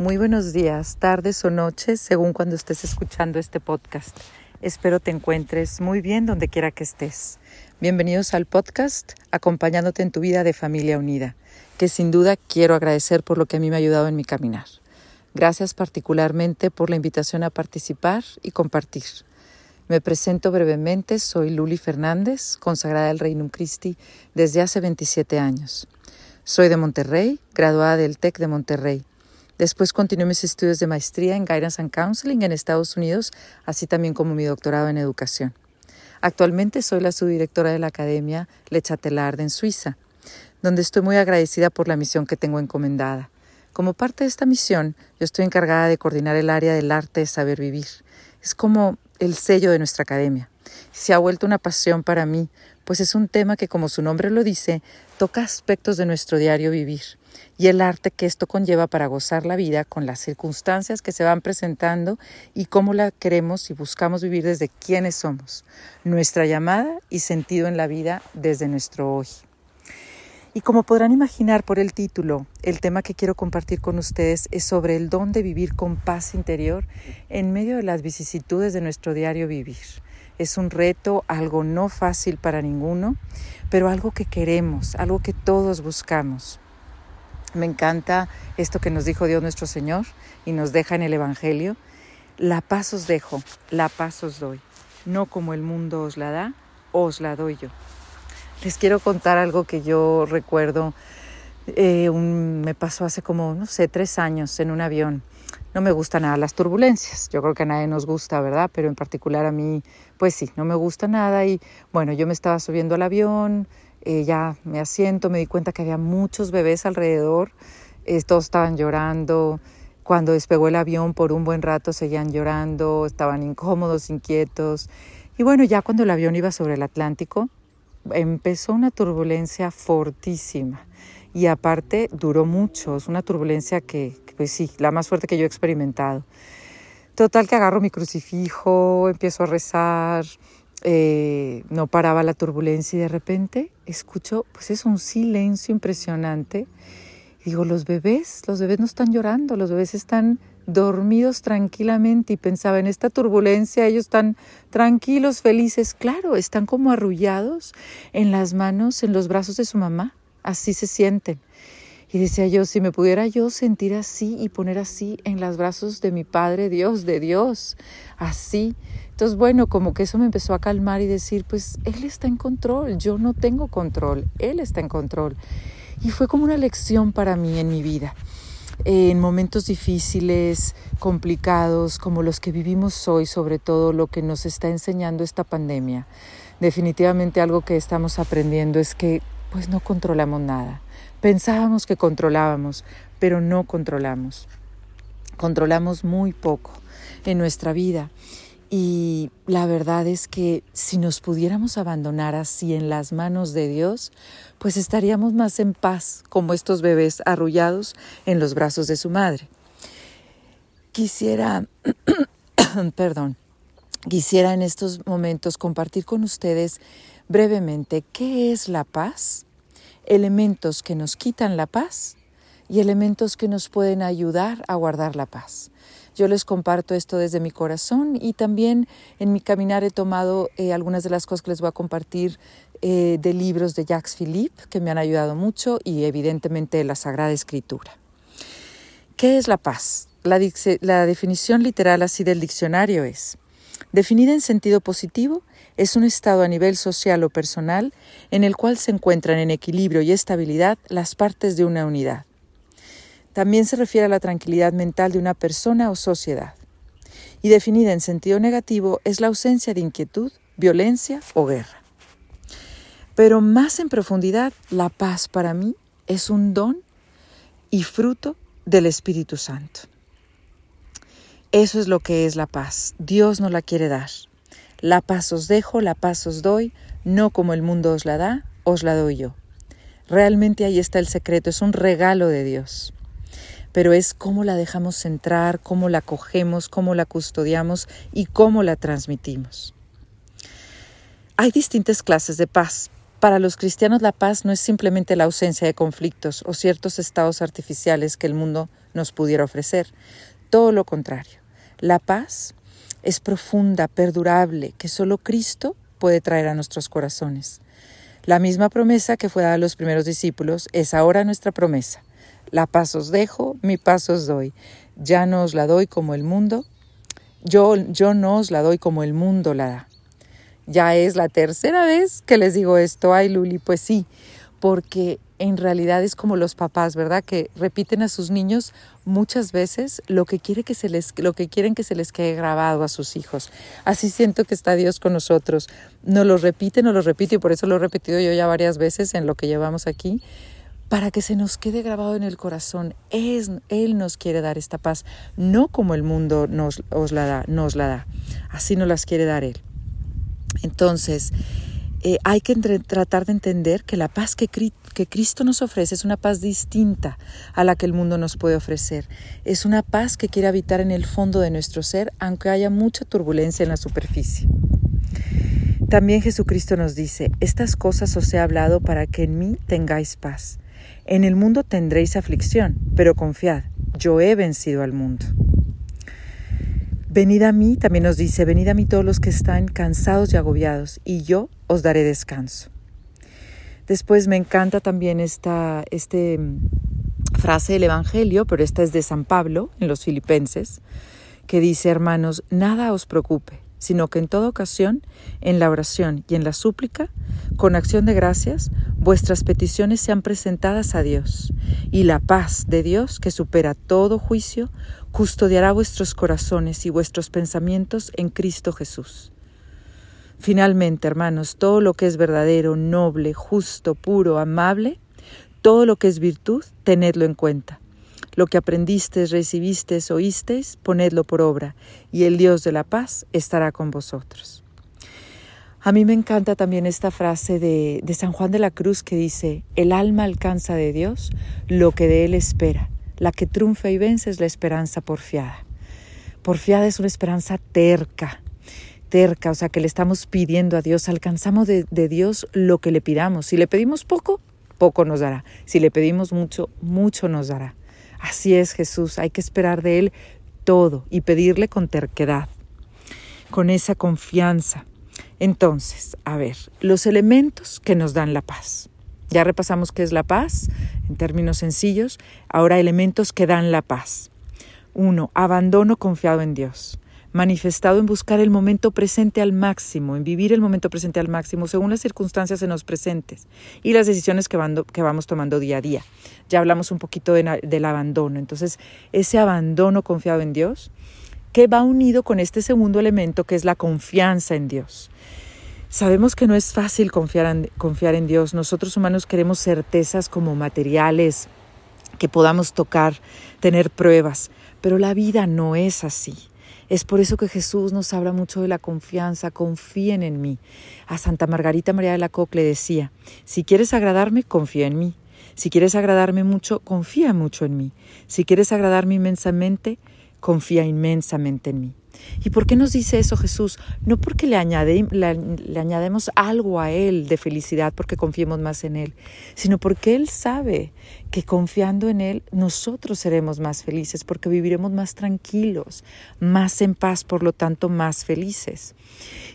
Muy buenos días, tardes o noches, según cuando estés escuchando este podcast. Espero te encuentres muy bien donde quiera que estés. Bienvenidos al podcast Acompañándote en tu vida de familia unida, que sin duda quiero agradecer por lo que a mí me ha ayudado en mi caminar. Gracias particularmente por la invitación a participar y compartir. Me presento brevemente, soy Luli Fernández, consagrada del Reino Christi desde hace 27 años. Soy de Monterrey, graduada del TEC de Monterrey Después continué mis estudios de maestría en Guidance and Counseling en Estados Unidos, así también como mi doctorado en educación. Actualmente soy la subdirectora de la Academia Le Chatelard en Suiza, donde estoy muy agradecida por la misión que tengo encomendada. Como parte de esta misión, yo estoy encargada de coordinar el área del arte de saber vivir. Es como el sello de nuestra academia. Se ha vuelto una pasión para mí, pues es un tema que, como su nombre lo dice, toca aspectos de nuestro diario vivir y el arte que esto conlleva para gozar la vida con las circunstancias que se van presentando y cómo la queremos y buscamos vivir desde quienes somos, nuestra llamada y sentido en la vida desde nuestro hoy. Y como podrán imaginar por el título, el tema que quiero compartir con ustedes es sobre el don de vivir con paz interior en medio de las vicisitudes de nuestro diario vivir. Es un reto, algo no fácil para ninguno, pero algo que queremos, algo que todos buscamos. Me encanta esto que nos dijo Dios nuestro Señor y nos deja en el Evangelio. La paz os dejo, la paz os doy. No como el mundo os la da, os la doy yo. Les quiero contar algo que yo recuerdo, eh, me pasó hace como, no sé, tres años en un avión. No me gustan nada las turbulencias, yo creo que a nadie nos gusta, ¿verdad? Pero en particular a mí, pues sí, no me gusta nada y bueno, yo me estaba subiendo al avión, eh, ya me asiento, me di cuenta que había muchos bebés alrededor, eh, todos estaban llorando. Cuando despegó el avión por un buen rato seguían llorando, estaban incómodos, inquietos. Y bueno, ya cuando el avión iba sobre el Atlántico, empezó una turbulencia fortísima. Y aparte duró mucho, es una turbulencia que, pues sí, la más fuerte que yo he experimentado. Total que agarro mi crucifijo, empiezo a rezar, eh, no paraba la turbulencia y de repente escucho, pues es un silencio impresionante. digo, los bebés, los bebés no están llorando, los bebés están dormidos tranquilamente y pensaba en esta turbulencia, ellos están tranquilos, felices, claro, están como arrullados en las manos, en los brazos de su mamá, así se sienten. Y decía yo, si me pudiera yo sentir así y poner así en los brazos de mi Padre Dios, de Dios, así. Entonces, bueno, como que eso me empezó a calmar y decir, pues Él está en control, yo no tengo control, Él está en control. Y fue como una lección para mí en mi vida. En momentos difíciles, complicados, como los que vivimos hoy, sobre todo lo que nos está enseñando esta pandemia. Definitivamente algo que estamos aprendiendo es que pues no controlamos nada Pensábamos que controlábamos, pero no controlamos. Controlamos muy poco en nuestra vida. Y la verdad es que si nos pudiéramos abandonar así en las manos de Dios, pues estaríamos más en paz como estos bebés arrullados en los brazos de su madre. Quisiera, perdón, quisiera en estos momentos compartir con ustedes brevemente qué es la paz elementos que nos quitan la paz y elementos que nos pueden ayudar a guardar la paz. Yo les comparto esto desde mi corazón y también en mi caminar he tomado eh, algunas de las cosas que les voy a compartir eh, de libros de Jacques Philippe que me han ayudado mucho y evidentemente de la Sagrada Escritura. ¿Qué es la paz? La, la definición literal así del diccionario es, definida en sentido positivo, es un estado a nivel social o personal en el cual se encuentran en equilibrio y estabilidad las partes de una unidad. También se refiere a la tranquilidad mental de una persona o sociedad. Y definida en sentido negativo es la ausencia de inquietud, violencia o guerra. Pero más en profundidad, la paz para mí es un don y fruto del Espíritu Santo. Eso es lo que es la paz. Dios nos la quiere dar. La paz os dejo, la paz os doy, no como el mundo os la da, os la doy yo. Realmente ahí está el secreto, es un regalo de Dios. Pero es cómo la dejamos entrar, cómo la cogemos, cómo la custodiamos y cómo la transmitimos. Hay distintas clases de paz. Para los cristianos la paz no es simplemente la ausencia de conflictos o ciertos estados artificiales que el mundo nos pudiera ofrecer. Todo lo contrario. La paz es profunda, perdurable, que solo Cristo puede traer a nuestros corazones. La misma promesa que fue dada a los primeros discípulos es ahora nuestra promesa. La paz os dejo, mi paz os doy. Ya no os la doy como el mundo, yo, yo no os la doy como el mundo la da. Ya es la tercera vez que les digo esto, ay Luli, pues sí, porque en realidad es como los papás, ¿verdad? Que repiten a sus niños muchas veces lo que, quiere que se les, lo que quieren que se les quede grabado a sus hijos. Así siento que está Dios con nosotros. Nos lo repite, nos lo repite y por eso lo he repetido yo ya varias veces en lo que llevamos aquí, para que se nos quede grabado en el corazón. Es, él nos quiere dar esta paz, no como el mundo nos, la da, nos la da. Así nos las quiere dar Él. Entonces, eh, hay que tratar de entender que la paz que, que Cristo nos ofrece es una paz distinta a la que el mundo nos puede ofrecer. Es una paz que quiere habitar en el fondo de nuestro ser, aunque haya mucha turbulencia en la superficie. También Jesucristo nos dice, estas cosas os he hablado para que en mí tengáis paz. En el mundo tendréis aflicción, pero confiad, yo he vencido al mundo. Venid a mí, también nos dice, venid a mí todos los que están cansados y agobiados, y yo os daré descanso. Después me encanta también esta este, frase del Evangelio, pero esta es de San Pablo en los Filipenses, que dice, hermanos, nada os preocupe, sino que en toda ocasión, en la oración y en la súplica, con acción de gracias, vuestras peticiones sean presentadas a Dios, y la paz de Dios, que supera todo juicio, custodiará vuestros corazones y vuestros pensamientos en Cristo Jesús. Finalmente, hermanos, todo lo que es verdadero, noble, justo, puro, amable, todo lo que es virtud, tenedlo en cuenta. Lo que aprendisteis, recibisteis, oísteis, ponedlo por obra, y el Dios de la paz estará con vosotros. A mí me encanta también esta frase de, de San Juan de la Cruz que dice, el alma alcanza de Dios lo que de Él espera la que triunfa y vence es la esperanza porfiada. Porfiada es una esperanza terca, terca, o sea que le estamos pidiendo a Dios, alcanzamos de, de Dios lo que le pidamos. Si le pedimos poco, poco nos dará. Si le pedimos mucho, mucho nos dará. Así es Jesús, hay que esperar de Él todo y pedirle con terquedad, con esa confianza. Entonces, a ver, los elementos que nos dan la paz. Ya repasamos qué es la paz en términos sencillos. Ahora elementos que dan la paz. Uno, abandono confiado en Dios, manifestado en buscar el momento presente al máximo, en vivir el momento presente al máximo según las circunstancias en los presentes y las decisiones que, vamos tomando día a día. Ya hablamos un poquito del abandono. Entonces, ese abandono confiado en Dios, que va unido con este segundo elemento que es la confianza en Dios. Sabemos que no es fácil confiar en Dios. Nosotros humanos queremos certezas como materiales, que podamos tocar, tener pruebas, pero la vida no es así. Es por eso que Jesús nos habla mucho de la confianza, confíen en mí. A Santa Margarita María de la Coque le decía, si quieres agradarme, confía en mí. Si quieres agradarme mucho, confía mucho en mí. Si quieres agradarme inmensamente, confía inmensamente en mí. ¿Y por qué nos dice eso Jesús? No porque le, le, añademos algo a Él de felicidad porque confiemos más en Él, sino porque Él sabe que confiando en Él nosotros seremos más felices porque viviremos más tranquilos, más en paz, por lo tanto más felices.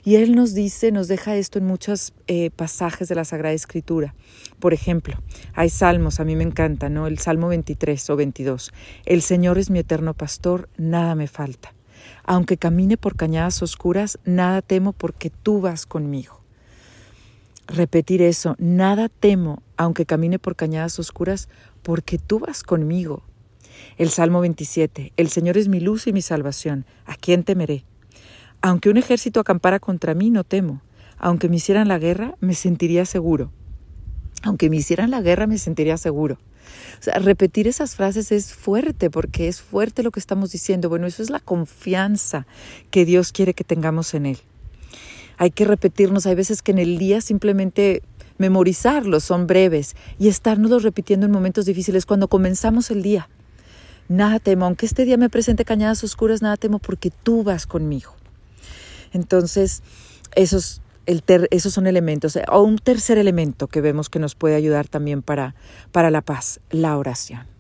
Y Él nos dice, nos deja esto en muchos eh, pasajes de la Sagrada Escritura. Por ejemplo, hay salmos, a mí me encanta, ¿no? El Salmo 23 o 22. El Señor es mi eterno pastor, nada me falta. Aunque camine por cañadas oscuras, nada temo porque tú vas conmigo. Repetir eso, nada temo, aunque camine por cañadas oscuras, porque tú vas conmigo. El Salmo 27, el Señor es mi luz y mi salvación, ¿a quién temeré? Aunque un ejército acampara contra mí, no temo. Aunque me hicieran la guerra, me sentiría seguro. Aunque me hicieran la guerra me sentiría seguro. O sea, repetir esas frases es fuerte porque es fuerte lo que estamos diciendo. Bueno, eso es la confianza que Dios quiere que tengamos en Él. Hay que repetirnos, hay veces que en el día simplemente memorizarlos, son breves, y estarnos repitiendo en momentos difíciles cuando comenzamos el día. Nada temo, aunque este día me presente cañadas oscuras, nada temo porque tú vas conmigo. Entonces, esos, el esos son elementos. O un tercer elemento que vemos que nos puede ayudar también para, para la paz, la oración.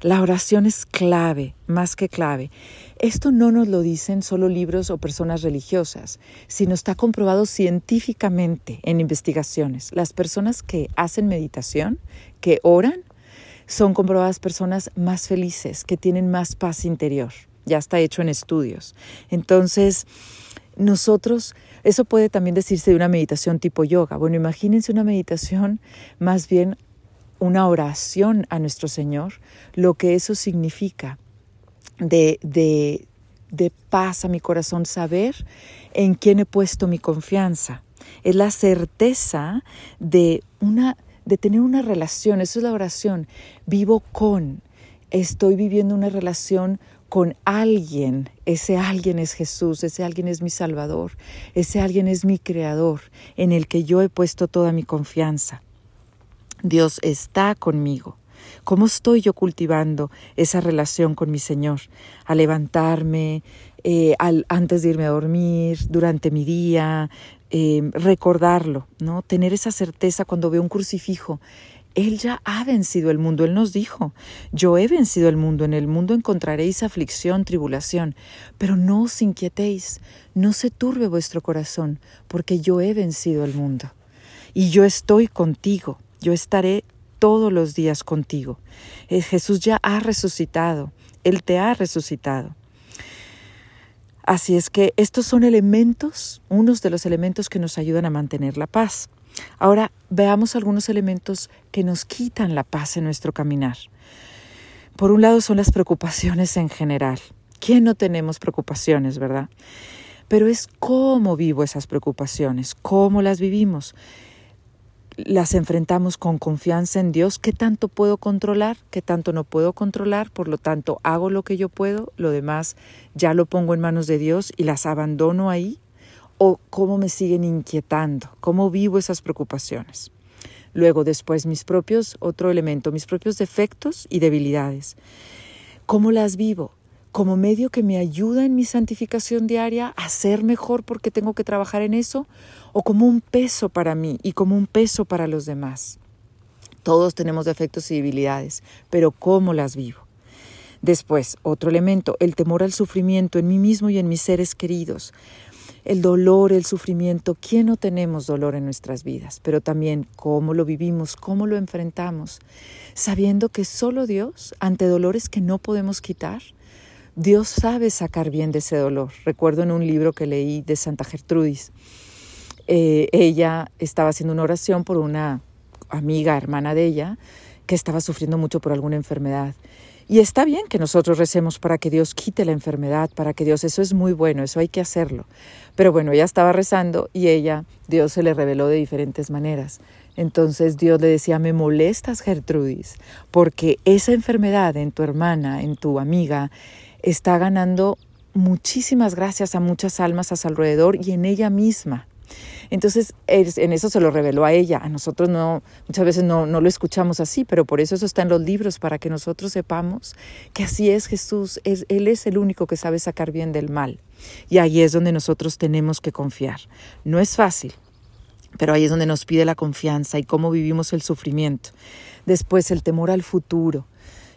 La oración es clave, más que clave. Esto no nos lo dicen solo libros o personas religiosas, sino está comprobado científicamente en investigaciones. Las personas que hacen meditación, que oran, son comprobadas personas más felices, que tienen más paz interior. Ya está hecho en estudios. Entonces, nosotros, eso puede también decirse de una meditación tipo yoga. Bueno, imagínense una meditación más bien una oración a nuestro Señor, lo que eso significa de, de, de paz a mi corazón, saber en quién he puesto mi confianza. Es la certeza de, una, de tener una relación, eso es la oración. Vivo con, estoy viviendo una relación con alguien. Ese alguien es Jesús, ese alguien es mi Salvador, ese alguien es mi Creador, en el que yo he puesto toda mi confianza. Dios está conmigo. ¿Cómo estoy yo cultivando esa relación con mi Señor? A levantarme, eh, antes de irme a dormir, durante mi día, eh, recordarlo, ¿no? Tener esa certeza cuando veo un crucifijo. Él ya ha vencido el mundo, Él nos dijo, yo he vencido el mundo, en el mundo encontraréis aflicción, tribulación, pero no os inquietéis, no se turbe vuestro corazón, porque yo he vencido el mundo. Y yo estoy contigo, yo estaré todos los días contigo. Eh, Jesús ya ha resucitado, Él te ha resucitado. Así es que estos son elementos, unos de los elementos que nos ayudan a mantener la paz. Ahora veamos algunos elementos que nos quitan la paz en nuestro caminar. Por un lado son las preocupaciones en general. ¿Quién no tenemos preocupaciones, verdad? Pero es cómo vivo esas preocupaciones, cómo las vivimos las enfrentamos con confianza en Dios, qué tanto puedo controlar, qué tanto no puedo controlar, por lo tanto hago lo que yo puedo, lo demás ya lo pongo en manos de Dios y las abandono ahí, o cómo me siguen inquietando, cómo vivo esas preocupaciones. Luego después mis propios, otro elemento, mis propios defectos y debilidades. ¿Cómo las vivo? como medio que me ayuda en mi santificación diaria a ser mejor porque tengo que trabajar en eso, o como un peso para mí y como un peso para los demás. Todos tenemos defectos y debilidades, pero ¿cómo las vivo? Después, otro elemento, el temor al sufrimiento en mí mismo y en mis seres queridos. El dolor, el sufrimiento, ¿quién no tenemos dolor en nuestras vidas? Pero también cómo lo vivimos, cómo lo enfrentamos, sabiendo que solo Dios, ante dolores que no podemos quitar, Dios sabe sacar bien de ese dolor. Recuerdo en un libro que leí de Santa Gertrudis, eh, ella estaba haciendo una oración por una amiga, hermana de ella, que estaba sufriendo mucho por alguna enfermedad. Y está bien que nosotros recemos para que Dios quite la enfermedad, para que Dios, eso es muy bueno, eso hay que hacerlo. Pero bueno, ella estaba rezando y ella, Dios se le reveló de diferentes maneras. Entonces Dios le decía, me molestas Gertrudis, porque esa enfermedad en tu hermana, en tu amiga, está ganando muchísimas gracias a muchas almas a su alrededor y en ella misma. Entonces, en eso se lo reveló a ella. A nosotros no, muchas veces no, no, lo escuchamos así, pero por eso eso está en los libros, para que nosotros sepamos que así es Jesús. Es, él es el único que sabe sacar bien del mal. Y ahí es donde nosotros tenemos que confiar. No es fácil, pero ahí es donde nos pide la confianza y cómo vivimos el sufrimiento. Después, el temor al futuro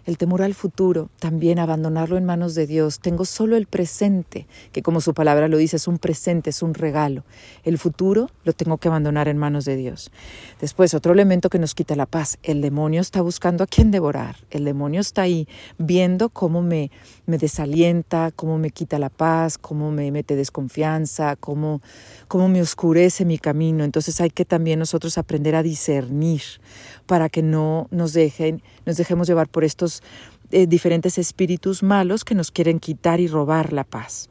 el temor al futuro, también abandonarlo en manos de Dios. Tengo solo el presente, que como su palabra lo dice, es un presente, es un regalo. El futuro lo tengo que abandonar en manos de Dios. Después, otro elemento que nos quita la paz, el demonio está buscando a quién devorar. El demonio está ahí viendo cómo me, me desalienta, cómo me quita la paz, cómo me mete desconfianza, cómo, cómo me oscurece mi camino. Entonces hay que también nosotros aprender a discernir para que no nos dejen, nos dejemos llevar por estos eh, diferentes espíritus malos que nos quieren quitar y robar la paz.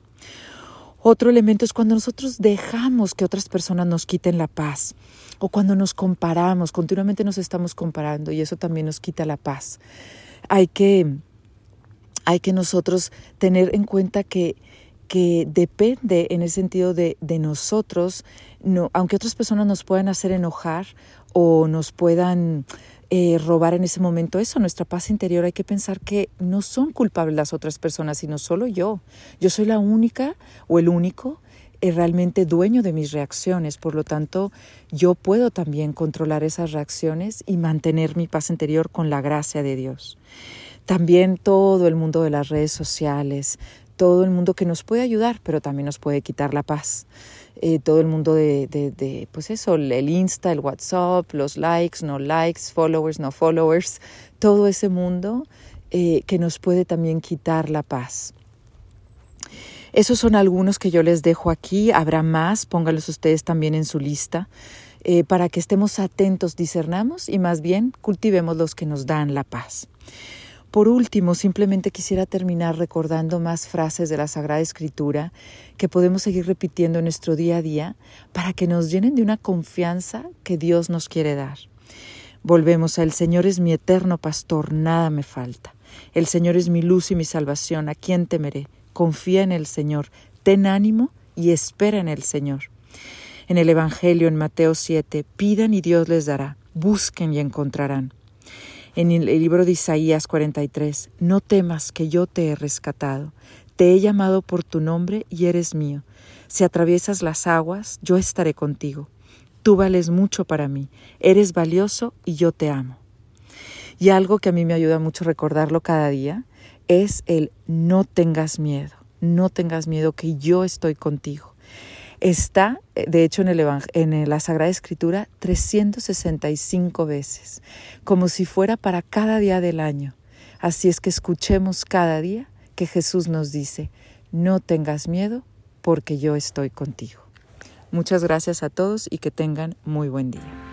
Otro elemento es cuando nosotros dejamos que otras personas nos quiten la paz o cuando nos comparamos, continuamente nos estamos comparando y eso también nos quita la paz. Hay que, hay que nosotros tener en cuenta que, que depende en el sentido de, de nosotros, no, aunque otras personas nos puedan hacer enojar o nos puedan eh, robar en ese momento eso, nuestra paz interior. Hay que pensar que no son culpables las otras personas, sino solo yo. Yo soy la única o el único eh, realmente dueño de mis reacciones. Por lo tanto, yo puedo también controlar esas reacciones y mantener mi paz interior con la gracia de Dios. También todo el mundo de las redes sociales, todo el mundo que nos puede ayudar, pero también nos puede quitar la paz. Eh, todo el mundo de, de, pues eso, el Insta, el WhatsApp, los likes, no likes, followers, no followers, todo ese mundo eh, que nos puede también quitar la paz. Esos son algunos que yo les dejo aquí, habrá más, póngalos ustedes también en su lista, eh, para que estemos atentos, discernamos y más bien cultivemos los que nos dan la paz. Por último, simplemente quisiera terminar recordando más frases de la Sagrada Escritura que podemos seguir repitiendo en nuestro día a día para que nos llenen de una confianza que Dios nos quiere dar. Volvemos a El Señor es mi eterno pastor, nada me falta. El Señor es mi luz y mi salvación, ¿a quién temeré? Confía en el Señor, ten ánimo y espera en el Señor. En el Evangelio en Mateo 7, pidan y Dios les dará, busquen y encontrarán en el libro de Isaías 43, No temas que yo te he rescatado, te he llamado por tu nombre y eres mío. Si atraviesas las aguas, yo estaré contigo. Tú vales mucho para mí, eres valioso y yo te amo. Y algo que a mí me ayuda mucho recordarlo cada día es el no tengas miedo, no tengas miedo que yo estoy contigo está, eh, de hecho, en, el en la Sagrada Escritura 365 veces, como si fuera para cada día del año. Así es que escuchemos cada día que Jesús nos dice, no tengas miedo porque yo estoy contigo. Muchas gracias a todos y que tengan muy buen día.